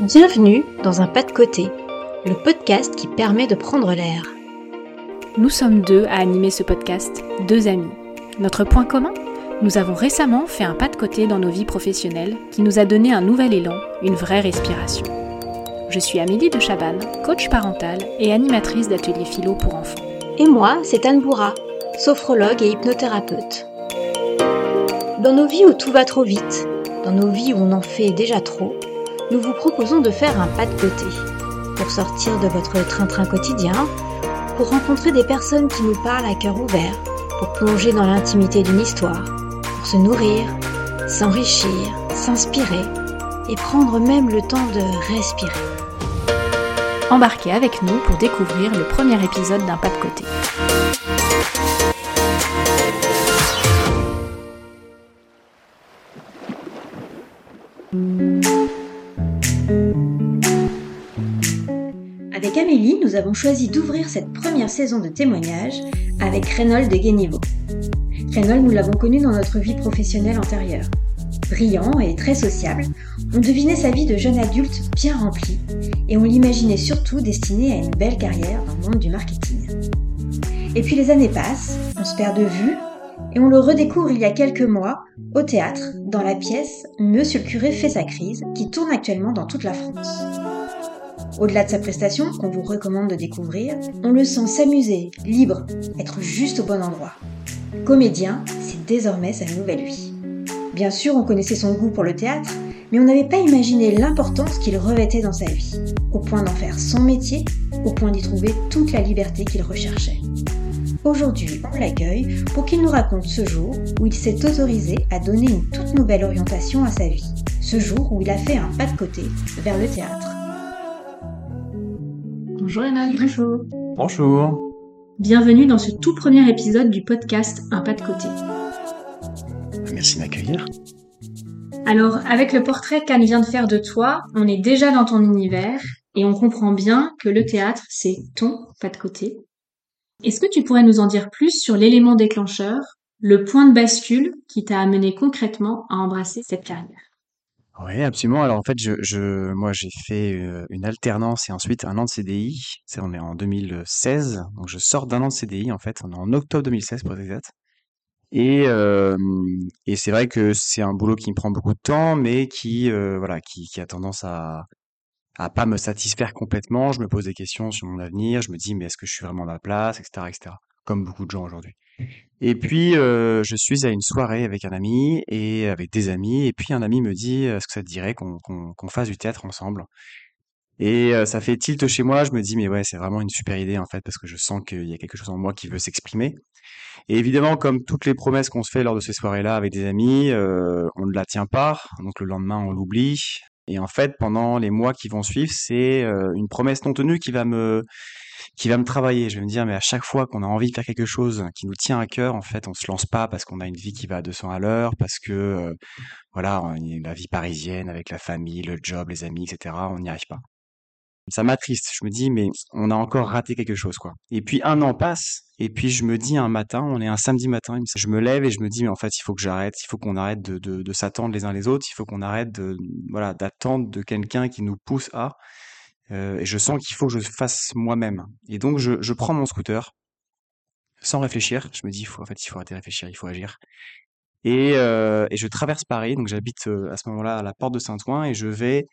Bienvenue dans un pas de côté, le podcast qui permet de prendre l'air. Nous sommes deux à animer ce podcast, deux amis. Notre point commun Nous avons récemment fait un pas de côté dans nos vies professionnelles qui nous a donné un nouvel élan, une vraie respiration. Je suis Amélie de Chabanne, coach parental et animatrice d'ateliers philo pour enfants. Et moi, c'est Anne Bourra, sophrologue et hypnothérapeute. Dans nos vies où tout va trop vite, dans nos vies où on en fait déjà trop, nous vous proposons de faire un pas de côté pour sortir de votre train-train quotidien, pour rencontrer des personnes qui nous parlent à cœur ouvert, pour plonger dans l'intimité d'une histoire, pour se nourrir, s'enrichir, s'inspirer et prendre même le temps de respirer. Embarquez avec nous pour découvrir le premier épisode d'un pas de côté. Avons choisi d'ouvrir cette première saison de témoignages avec Reynold de Guéniveau. Reynold, nous l'avons connu dans notre vie professionnelle antérieure. Brillant et très sociable, on devinait sa vie de jeune adulte bien remplie et on l'imaginait surtout destiné à une belle carrière dans le monde du marketing. Et puis les années passent, on se perd de vue et on le redécouvre il y a quelques mois au théâtre dans la pièce Monsieur le curé fait sa crise qui tourne actuellement dans toute la France. Au-delà de sa prestation, qu'on vous recommande de découvrir, on le sent s'amuser, libre, être juste au bon endroit. Comédien, c'est désormais sa nouvelle vie. Bien sûr, on connaissait son goût pour le théâtre, mais on n'avait pas imaginé l'importance qu'il revêtait dans sa vie, au point d'en faire son métier, au point d'y trouver toute la liberté qu'il recherchait. Aujourd'hui, on l'accueille pour qu'il nous raconte ce jour où il s'est autorisé à donner une toute nouvelle orientation à sa vie, ce jour où il a fait un pas de côté vers le théâtre. Bonjour Emma. Bonjour. Bonjour. Bienvenue dans ce tout premier épisode du podcast Un pas de côté. Merci de m'accueillir. Alors, avec le portrait qu'Anne vient de faire de toi, on est déjà dans ton univers et on comprend bien que le théâtre, c'est ton pas de côté. Est-ce que tu pourrais nous en dire plus sur l'élément déclencheur, le point de bascule qui t'a amené concrètement à embrasser cette carrière? Oui, absolument. Alors en fait, je, moi j'ai fait euh, une alternance et ensuite un an de CDI. C'est on est en 2016, donc je sors d'un an de CDI en fait. On est en octobre 2016 pour être exact. Et, euh, et c'est vrai que c'est un boulot qui me prend beaucoup de temps, mais qui euh, voilà, qui, a tendance à à pas me satisfaire complètement. Je me pose des questions sur mon avenir. Je me dis mais est-ce que je suis vraiment à ma place, etc., etc. Comme beaucoup de gens aujourd'hui. Et puis euh, je suis à une soirée avec un ami et avec des amis. Et puis un ami me dit est-ce que ça te dirait qu'on fasse du théâtre ensemble Et euh, ça fait tilt chez moi. Je me dis mais ouais c'est vraiment une super idée en fait parce que je sens qu'il y a quelque chose en moi qui veut s'exprimer. Et évidemment, comme toutes les promesses qu'on se fait lors de ces soirées-là avec des amis, euh, on ne la tient pas. Donc le lendemain, on l'oublie. Et en fait, pendant les mois qui vont suivre, c'est euh, une promesse non tenue qui va me qui va me travailler. Je vais me dire, mais à chaque fois qu'on a envie de faire quelque chose qui nous tient à cœur, en fait, on se lance pas parce qu'on a une vie qui va à 200 à l'heure, parce que euh, voilà, la vie parisienne avec la famille, le job, les amis, etc. On n'y arrive pas. Ça m'attriste. Je me dis, mais on a encore raté quelque chose, quoi. Et puis un an passe, et puis je me dis un matin, on est un samedi matin, je me lève et je me dis, mais en fait, il faut que j'arrête, il faut qu'on arrête de s'attendre les uns les autres, il faut qu'on arrête de, voilà, d'attendre de quelqu'un qui nous pousse à. Euh, et je sens qu'il faut que je fasse moi-même. Et donc, je, prends mon scooter, sans réfléchir. Je me dis, faut, en fait, il faut arrêter de réfléchir, il faut agir. Et, euh, et je traverse Paris, donc j'habite euh, à ce moment-là à la porte de Saint-Ouen, et je vais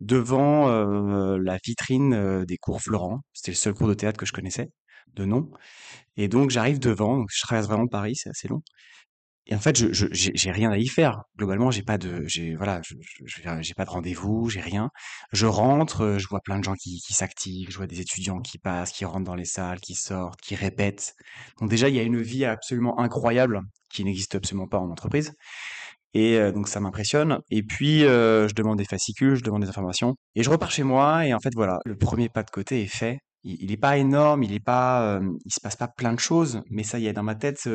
devant la vitrine des cours Florent. C'était le seul cours de théâtre que je connaissais de nom. Et donc j'arrive devant, je traverse vraiment Paris, c'est assez long. Et en fait, je, j'ai rien à y faire. Globalement, j'ai pas de, j'ai voilà, j'ai pas de rendez-vous, j'ai rien. Je rentre, euh, je vois plein de gens qui, s'activent, je vois des étudiants qui passent, qui rentrent dans les salles, qui sortent, qui répètent. Donc déjà, il y a une vie absolument incroyable qui n'existe absolument pas en entreprise. Et euh, donc ça m'impressionne. Et puis euh, je demande des fascicules, je demande des informations, et je repars chez moi. Et en fait voilà, le premier pas de côté est fait. Il, il est pas énorme, il est pas, il se passe pas plein de choses, mais ça y est, dans ma tête,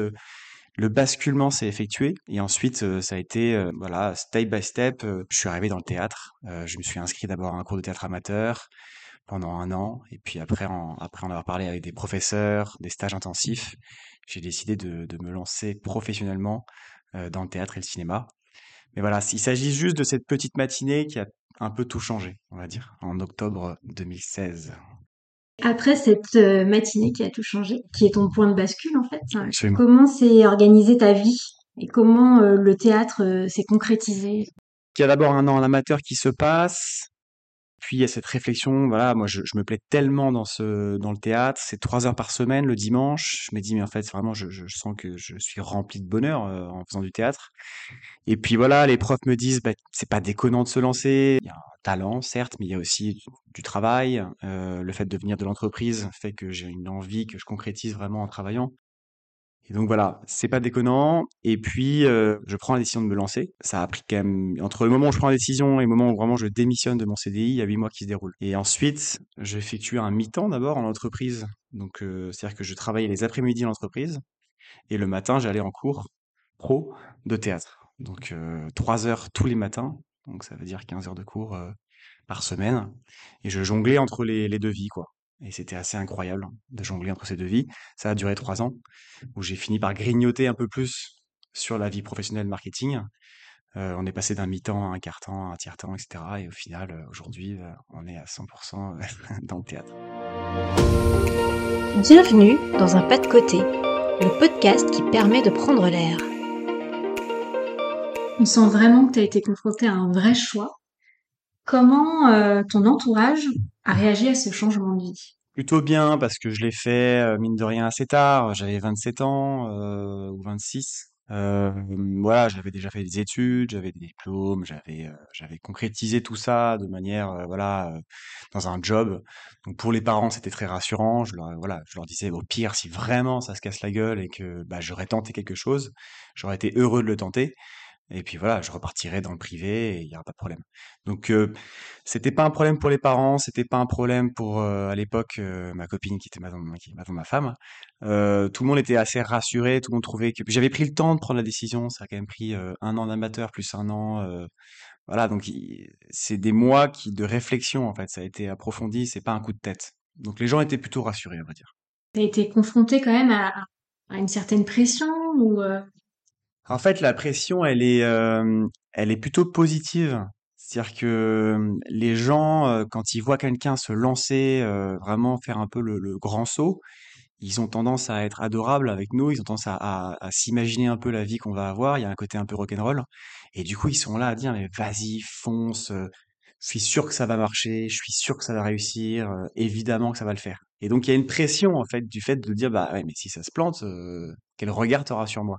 le basculement s'est effectué. Et ensuite, euh, ça a été euh, voilà, step by step. euh, je suis arrivé dans le théâtre. Je me suis inscrit d'abord à un cours de théâtre amateur pendant un an, et puis après, en, après en avoir parlé avec des professeurs, des stages intensifs, j'ai décidé de, de me lancer professionnellement dans le théâtre et le cinéma. Mais voilà, il s'agit juste de cette petite matinée qui a un peu tout changé, on va dire, en octobre 2016. Après cette euh, matinée qui a tout changé, qui est ton point de bascule en fait, hein, Absolument. comment s'est organisée ta vie et comment euh, le théâtre euh, s'est concrétisé? Il y a d'abord un an en amateur qui se passe, puis il y a cette réflexion, voilà, moi je, je me plais tellement dans ce dans le théâtre, c'est trois heures par semaine le dimanche. Je me dis mais en fait vraiment je, je sens que je suis rempli de bonheur euh, en faisant du théâtre. Et puis voilà, les profs me disent bah, c'est pas déconnant de se lancer. Il y a un talent certes, mais il y a aussi du, du travail. Euh, le fait de venir de l'entreprise fait que j'ai une envie que je concrétise vraiment en travaillant. Et donc voilà, c'est pas déconnant. Et puis, euh, je prends la décision de me lancer. Ça a pris quand même, entre le moment où je prends la décision et le moment où vraiment je démissionne de mon CDI, il y a huit mois qui se déroulent. Et ensuite, j'effectue un mi-temps d'abord en entreprise. Donc, euh, c'est-à-dire que je travaillais les après-midi en entreprise et le matin, j'allais en cours pro de théâtre. Donc, euh, trois heures tous les matins. Donc, ça veut dire 15 heures de cours euh, par semaine. Et je jonglais entre les, les deux vies, quoi. Et c'était assez incroyable de jongler entre ces deux vies. Ça a duré trois ans, où j'ai fini par grignoter un peu plus sur la vie professionnelle marketing. Euh, on est passé d'un mi-temps à un quart-temps, à un tiers-temps, etc. Et au final, euh, aujourd'hui, euh, on est à 100% dans le théâtre. Bienvenue dans un pas de côté, le podcast qui permet de prendre l'air. On sent vraiment que tu as été confronté à un vrai choix. Comment euh, ton entourage a réagi à ce changement de vie Plutôt bien, parce que je l'ai fait, euh, mine de rien, assez tard. J'avais 27 ans euh, ou 26. Euh, voilà, j'avais déjà fait des études, j'avais des diplômes, j'avais j'avais concrétisé tout ça de manière voilà dans un job. Donc pour les parents, c'était très rassurant. Je leur voilà, je leur disais au pire si vraiment ça se casse la gueule et que bah, j'aurais tenté quelque chose, j'aurais été heureux de le tenter. Et puis voilà, je repartirai dans le privé et il y aura pas de problème. Donc euh, c'était pas un problème pour les parents, c'était pas un problème pour euh, à l'époque euh, ma copine qui était maintenant, ma femme. Euh, tout le monde était assez rassuré, tout le monde trouvait que j'avais pris le temps de prendre la décision. Ça a quand même pris un an d'amateur plus un an. voilà, donc c'est des mois de réflexion en fait. Ça a été approfondi, c'est pas un coup de tête. Donc les gens étaient plutôt rassurés, on va dire. Tu as été confronté quand même à, à une certaine pression ou En fait, la pression, elle est, euh, elle est plutôt positive. C'est-à-dire que euh, les gens, euh, quand ils voient quelqu'un se lancer, euh, vraiment faire un peu le, le grand saut, ils ont tendance à être adorables avec nous, ils ont tendance à, à- à s'imaginer un peu la vie qu'on va avoir, il y a un côté un peu rock'n'roll, et du coup ils sont là à dire mais vas-y, fonce, euh, je suis sûr que ça va marcher, je suis sûr que ça va réussir, euh, évidemment que ça va le faire. Et donc il y a une pression en fait du fait de dire bah ouais mais si ça se plante, euh, quel regard t'auras sur moi?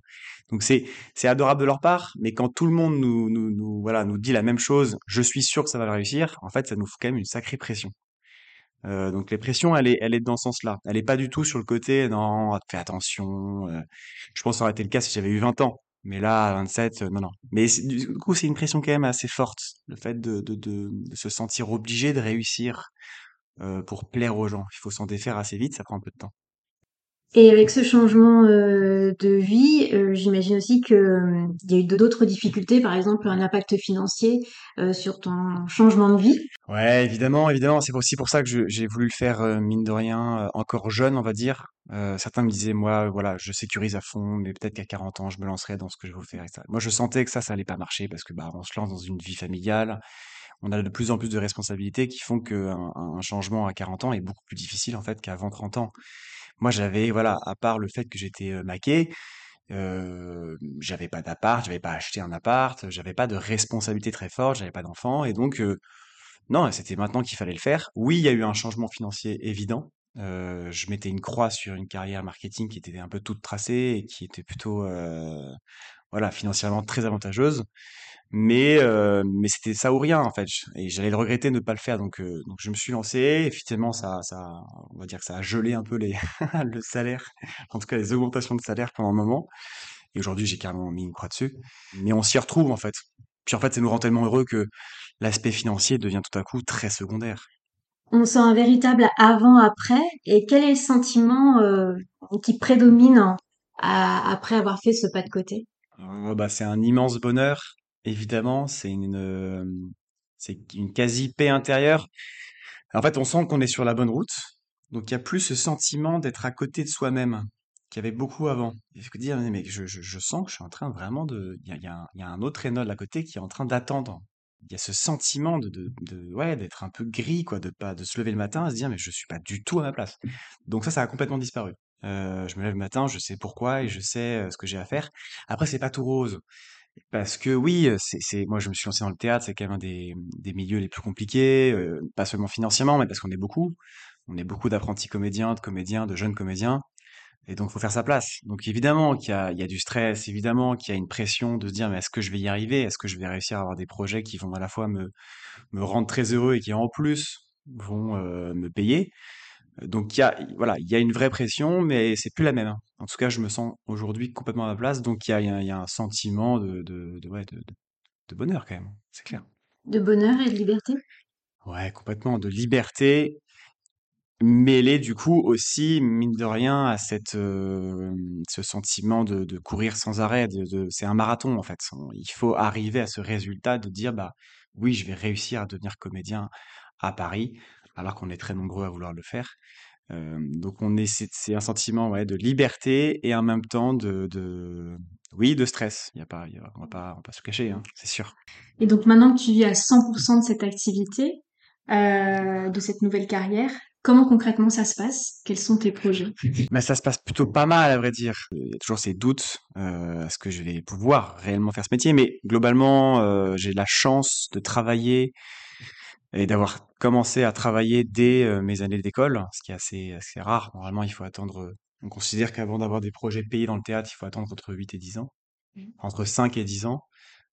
Donc c'est c'est adorable de leur part, mais quand tout le monde nous, nous, nous voilà nous dit la même chose, je suis sûr que ça va le réussir, en fait ça nous fout quand même une sacrée pression. Euh, donc les pressions, elle est, elle est dans ce sens-là. Elle est pas du tout sur le côté, non, fais attention. euh, je pense que ça aurait été le cas si j'avais eu 20 ans. Mais là, à 27, euh, non, non. Mais du coup, c'est une pression quand même assez forte. Le fait de, de, de, de se sentir obligé de réussir euh, pour plaire aux gens. Il faut s'en défaire assez vite, ça prend un peu de temps. Et avec ce changement euh, de vie, euh, j'imagine aussi que euh, y a eu d'autres difficultés, par exemple un impact financier sur ton changement de vie. Ouais, évidemment, évidemment. C'est aussi pour ça que j'ai voulu le faire, mine de rien, encore jeune, on va dire. Certains me disaient, moi, voilà, je sécurise à fond, mais peut-être qu'à 40 ans, je me lancerai dans ce que je veux faire, etc. Moi, je sentais que ça, ça allait pas marcher parce que, bah, on se lance dans une vie familiale. On a de plus en plus de responsabilités qui font qu'un un changement à 40 ans est beaucoup plus difficile, en fait, qu'avant 30 ans. Moi, j'avais, voilà, à part le fait que j'étais maqué, j'avais pas d'appart, j'avais pas acheté un appart, j'avais pas de responsabilité très forte, j'avais pas d'enfant, et donc, non, c'était maintenant qu'il fallait le faire. Oui, il y a eu un changement financier évident. Je mettais une croix sur une carrière marketing qui était un peu toute tracée et qui était plutôt, voilà, financièrement très avantageuse. Mais, euh, mais c'était ça ou rien en fait. Et j'allais le regretter de ne pas le faire. Donc, euh, donc je me suis lancé. Et finalement, ça, ça, on va dire que ça a gelé un peu les, le salaire, en tout cas les augmentations de salaire pendant un moment. Et aujourd'hui, j'ai carrément mis une croix dessus. Mais on s'y retrouve en fait. Puis en fait, ça nous rend tellement heureux que l'aspect financier devient tout à coup très secondaire. On sent un véritable avant-après. Et quel est le sentiment euh, qui prédomine à- après avoir fait ce pas de côté? Bah, c'est un immense bonheur, évidemment. C'est une, quasi paix intérieure. En fait, on sent qu'on est sur la bonne route. Donc, il y a plus ce sentiment d'être à côté de soi-même qu'il y avait beaucoup avant. Il faut dire, mais je, je, sens que je suis en train vraiment de. Il y a, un, autre Renault à côté qui est en train d'attendre il y a ce sentiment de, ouais, d'être un peu gris, quoi, de pas, de se lever le matin et se dire, mais je suis pas du tout à ma place. Donc ça, ça a complètement disparu. Euh, je me lève le matin, je sais pourquoi et je sais ce que j'ai à faire. Après, c'est pas tout rose. Parce que oui, c'est, moi je me suis lancé dans le théâtre, c'est quand même un des, des milieux les plus compliqués, pas seulement financièrement, mais parce qu'on est beaucoup. On est beaucoup d'apprentis comédiens, de comédiens, de jeunes comédiens. Et donc, faut faire sa place. Donc, évidemment qu'il y a, il y a du stress, évidemment qu'il y a une pression de se dire, mais est-ce que je vais y arriver? Est-ce que je vais réussir à avoir des projets qui vont à la fois me, me rendre très heureux et qui en plus vont me payer? Donc, il y a, voilà, il y a une vraie pression, mais c'est plus la même. hein. En tout cas, je me sens aujourd'hui complètement à ma place. Donc, il y a, il y a- un sentiment de, de, de, ouais, de, bonheur quand même. C'est clair. De bonheur et de liberté? Ouais, complètement. De liberté Mêlé du coup aussi, mine de rien, à cette, hem, ce sentiment de de courir sans arrêt, c'est un marathon en fait. Il faut arriver à ce résultat de dire: «Bah, oui, je vais réussir à devenir comédien à Paris», alors qu'on est très nombreux à vouloir le faire. Donc on est c'est un sentiment, ouais, de liberté et en même temps de de oui, de stress. Il y a pas il y a on va pas on va pas se cacher, hein, c'est sûr. Et donc maintenant que tu vis à 100% de cette activité, euh, de cette nouvelle carrière, comment concrètement ça se passe? Quels sont tes projets? Mais ça se passe plutôt pas mal, à vrai dire. Il y a toujours ces doutes, euh, est-ce que je vais pouvoir réellement faire ce métier? Mais globalement, euh, j'ai la chance de travailler et d'avoir commencé à travailler dès mes années d'école, ce qui est assez, assez rare. Normalement, il faut attendre. On considère qu'avant d'avoir des projets payés dans le théâtre, il faut attendre entre 8 et 10 ans, entre 5 et 10 ans.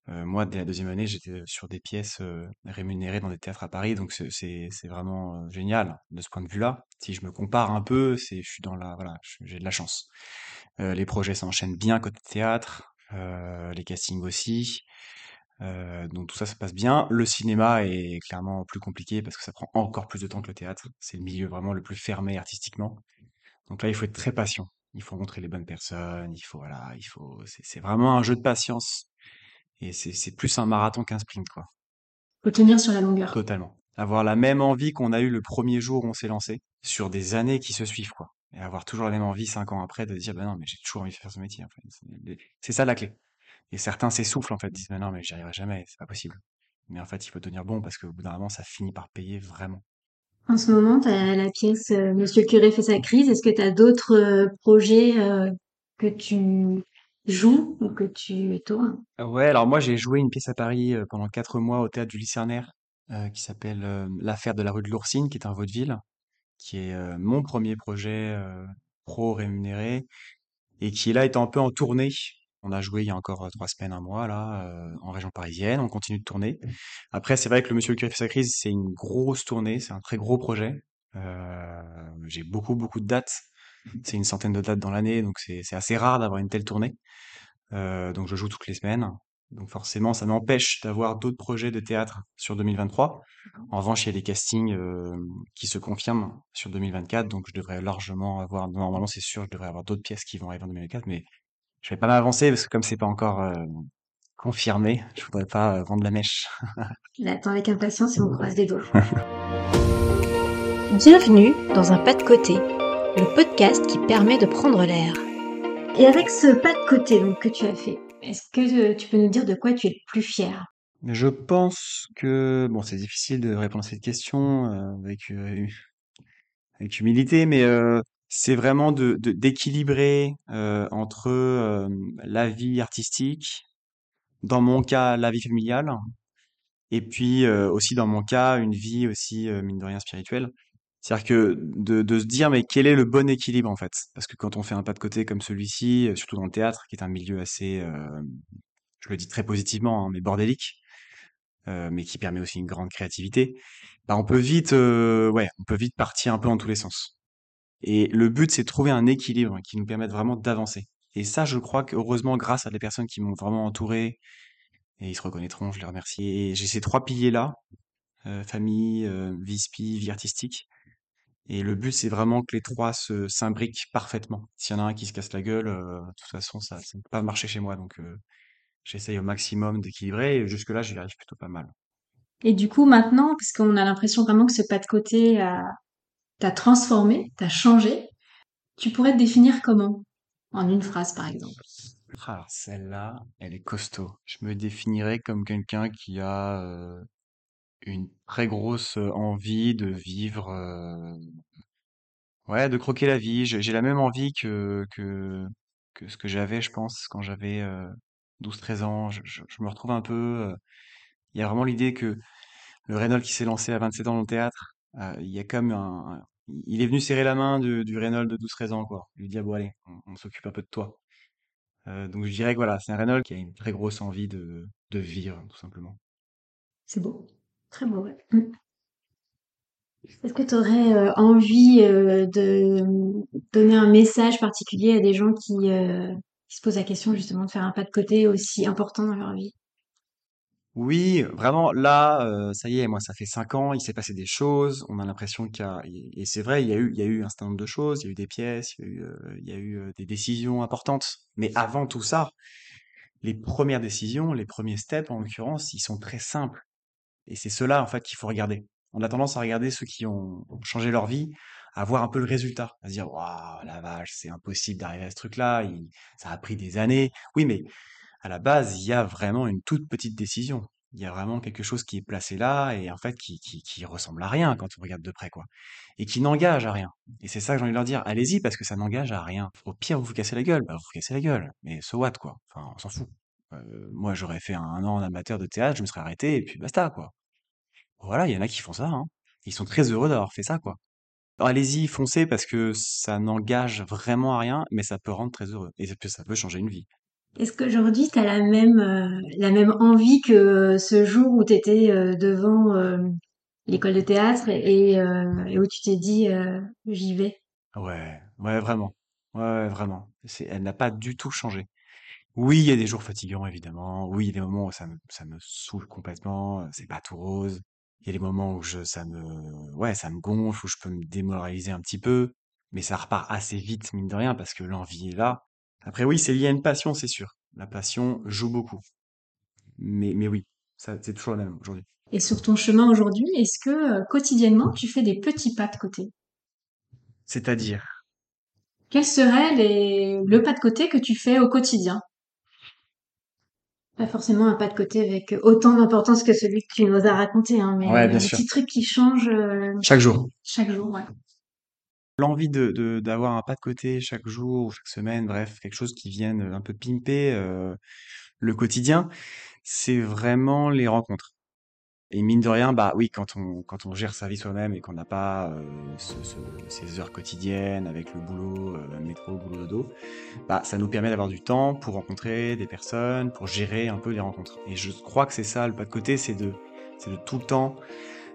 Euh, moi, dès la deuxième année, j'étais sur des pièces euh, rémunérées dans des théâtres à Paris, donc c'est vraiment euh, génial de ce point de vue-là. Si je me compare un peu, c'est je suis dans la voilà, j'ai de la chance. Les projets s'enchaînent bien côté théâtre, les castings aussi. Euh, donc tout ça se passe bien. Le cinéma est clairement plus compliqué parce que ça prend encore plus de temps que le théâtre. C'est le milieu vraiment le plus fermé artistiquement. Donc là, il faut être très patient. Il faut rencontrer les bonnes personnes. Il faut voilà, il faut. C'est vraiment un jeu de patience et c'est plus un marathon qu'un sprint, quoi. Faut tenir sur la longueur. Totalement. Avoir la même envie qu'on a eu le premier jour où on s'est lancé, sur des années qui se suivent, quoi. Et avoir toujours la même envie cinq ans après de dire, bah non, mais j'ai toujours envie de faire ce métier, en fait. C'est c'est ça la clé. Et certains s'essoufflent, en fait, disent, bah non, mais j'y arriverai jamais, c'est pas possible. Mais en fait, il faut tenir bon parce qu'au bout d'un moment, ça finit par payer vraiment. En ce moment, tu as la pièce euh, Monsieur le curé fait sa crise. Est-ce que tu as d'autres euh, projets euh, que tu joues ou que tu tournes Ouais, alors moi, j'ai joué une pièce à Paris pendant quatre mois au théâtre du Lucernaire, qui s'appelle L'affaire de la rue de l'Oursine, qui est un vaudeville, qui est mon premier projet pro rémunéré et qui là est un peu en tournée. On a joué il y a encore trois semaines, un mois là, euh, en région parisienne. On continue de tourner. Après, c'est vrai que le Monsieur le curé fait sa crise, c'est une grosse tournée, c'est un très gros projet. Euh, j'ai beaucoup beaucoup de dates. C'est une centaine de dates dans l'année, donc c'est c'est assez rare d'avoir une telle tournée. Euh, donc je joue toutes les semaines. Donc forcément, ça m'empêche d'avoir d'autres projets de théâtre sur 2023. En revanche, il y a des castings euh, qui se confirment sur 2024, donc je devrais largement avoir, normalement c'est sûr, je devrais avoir d'autres pièces qui vont arriver en 2024, mais je vais pas m'avancer parce que comme c'est pas encore euh, confirmé, je voudrais pas euh, vendre la mèche. J'attends avec impatience et on croise les doigts. Bienvenue dans un pas de côté, le podcast qui permet de prendre l'air. Et avec ce pas de côté donc, que tu as fait, est-ce que euh, tu peux nous dire de quoi tu es le plus fier? Je pense que, bon, c'est difficile de répondre à cette question euh, avec, euh, avec humilité, mais euh, c'est vraiment de, d'équilibrer euh, entre euh, la vie artistique, dans mon cas, la vie familiale, et puis euh, aussi dans mon cas, une vie aussi, euh, mine de rien, spirituelle. C'est-à-dire que de, de se dire, mais quel est le bon équilibre en fait? Parce que quand on fait un pas de côté comme celui-ci, euh, surtout dans le théâtre, qui est un milieu assez, euh, je le dis très positivement, hein, mais bordélique, mais qui permet aussi une grande créativité, bah on peut vite, ouais, on peut vite partir un peu dans tous les sens. Et le but, c'est de trouver un équilibre qui nous permette vraiment d'avancer. Et ça, je crois que heureusement, grâce à des personnes qui m'ont vraiment entouré, et ils se reconnaîtront, je les remercie. Et j'ai ces trois piliers-là, euh, famille, euh, vie spi, vie artistique. Et le but, c'est vraiment que les trois se s'imbriquent parfaitement. S'il y en a un qui se casse la gueule, euh, de toute façon, ça ne peut pas marcher chez moi. Donc, euh, j'essaye au maximum d'équilibrer. Et jusque-là, j'y arrive plutôt pas mal. Et du coup, maintenant, parce qu'on a l'impression vraiment que ce pas de côté a- t'a transformé, t'a changé, tu pourrais te définir comment? En une phrase, par exemple. Ah, celle-là, elle est costaud. Je me définirais comme quelqu'un qui a euh, une très grosse euh, envie de vivre, euh, ouais, de croquer la vie. J'ai la même envie que, que, ce que j'avais, je pense, quand j'avais euh, 12-13 ans. Je, je- me retrouve un peu. Il y a vraiment l'idée que le Reynolds qui s'est lancé à 27 ans dans le théâtre, euh, il y a comme il est venu serrer la main du, du Reynolds de 12-13 ans, quoi. Lui dit, ah bon, allez, on, s'occupe un peu de toi. Euh, donc je dirais que voilà, c'est un Reynolds qui a une très grosse envie de, de vivre, tout simplement. C'est beau. Très beau, ouais. Est-ce que tu aurais envie euh, de donner un message particulier à des gens qui, qui se posent la question justement de faire un pas de côté aussi important dans leur vie? Oui, vraiment, là, euh, ça y est, moi, ça fait cinq ans, il s'est passé des choses, on a l'impression qu'il y a, et c'est vrai, il y a eu, il y a eu un certain nombre de choses, il y a eu des pièces, il y a eu, euh, il y a eu euh, des décisions importantes. Mais avant tout ça, les premières décisions, les premiers steps, en l'occurrence, ils sont très simples. Et c'est ceux-là, en fait, qu'il faut regarder. On a tendance à regarder ceux qui ont changé leur vie, à voir un peu le résultat, à se dire, waouh, la vache, c'est impossible d'arriver à ce truc-là, ça a pris des années. Oui, mais à la base, il y a vraiment une toute petite décision. Il y a vraiment quelque chose qui est placé là et en fait qui, qui, ressemble à rien quand on regarde de près, quoi. Et qui n'engage à rien. Et c'est ça que j'ai envie de leur dire. Allez-y parce que ça n'engage à rien. Au pire, vous vous cassez la gueule, bah vous vous cassez la gueule. Mais so what, quoi. Enfin, on s'en fout. Euh, moi, j'aurais fait un, an en amateur de théâtre, je me serais arrêté et puis basta, quoi. Voilà, il y en a qui font ça, hein. Ils sont très heureux d'avoir fait ça, quoi. Allez-y, foncez parce que ça n'engage vraiment à rien, mais ça peut rendre très heureux. Et ça peut changer une vie. Est-ce qu'aujourd'hui, tu la même, euh, la même envie que euh, ce jour où tu étais devant euh, l'école de théâtre et, euh, où tu t'es dit euh, j'y vais? Ouais, ouais, vraiment. Ouais, vraiment. Elle n'a pas du tout changé. Oui, il y a des jours fatigants, évidemment. Oui, il y a des moments où ça me, ça me saoule complètement. euh, C'est pas tout rose. Il y a des moments où je, ça me, ouais, ça me gonfle, où je peux me démoraliser un petit peu. Mais ça repart assez vite, mine de rien, parce que l'envie est là. Après, oui, c'est lié à une passion, c'est sûr. La passion joue beaucoup. Mais, mais oui, ça, c'est toujours la même aujourd'hui. Et sur ton chemin aujourd'hui, est-ce que euh, quotidiennement, tu fais des petits pas de côté? C'est-à-dire, Quel serait les... le pas de côté que tu fais au quotidien? Pas forcément un pas de côté avec autant d'importance que celui que tu nous as raconté, hein, mais ouais, bien un sûr. petit truc qui change euh, Chaque jour. chaque jour, ouais. L'envie de, d'avoir un pas de côté chaque jour ou chaque semaine, bref, quelque chose qui vienne un peu pimper euh, le quotidien, c'est vraiment les rencontres. Et mine de rien, bah oui, quand on, quand on gère sa vie soi-même et qu'on n'a pas euh, ce- ce- ces heures quotidiennes avec le boulot, euh, métro, boulot dodo, bah ça nous permet d'avoir du temps pour rencontrer des personnes, pour gérer un peu les rencontres. Et je crois que c'est ça, le pas de côté, c'est de, c'est de tout le temps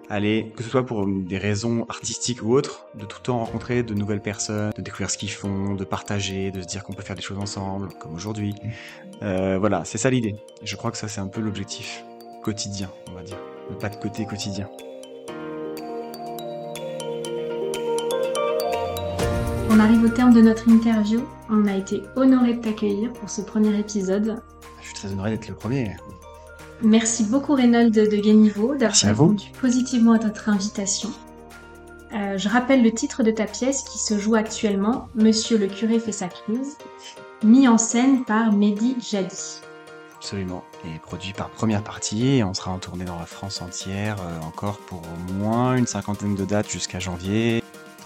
aller, que ce soit pour des raisons artistiques ou autres, de tout le temps rencontrer de nouvelles personnes, de découvrir ce qu'ils font, de partager, de se dire qu'on peut faire des choses ensemble, comme aujourd'hui. Euh, voilà, c'est ça l'idée. Je crois que ça, c'est un peu l'objectif quotidien, on va dire. Le pas de côté quotidien. On arrive au terme de notre interview. On a été honoré de t'accueillir pour ce premier épisode. Je suis très honoré d'être le premier. Merci beaucoup Reynolds de Guéniveau d'avoir répondu positivement à notre invitation. Euh, je rappelle le titre de ta pièce qui se joue actuellement, Monsieur le curé fait sa crise, mis en scène par Mehdi Jadi. Absolument. Et produit par première partie. Et on sera en tournée dans la France entière, euh, encore pour au moins une cinquantaine de dates jusqu'à janvier.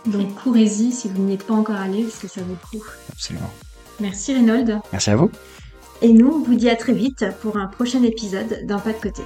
Donc courez-y si vous n'y êtes pas encore allé parce que ça vaut le coup. Absolument. Merci Reynolds. Merci à vous. Et nous, on vous dit à très vite pour un prochain épisode d'un pas de côté.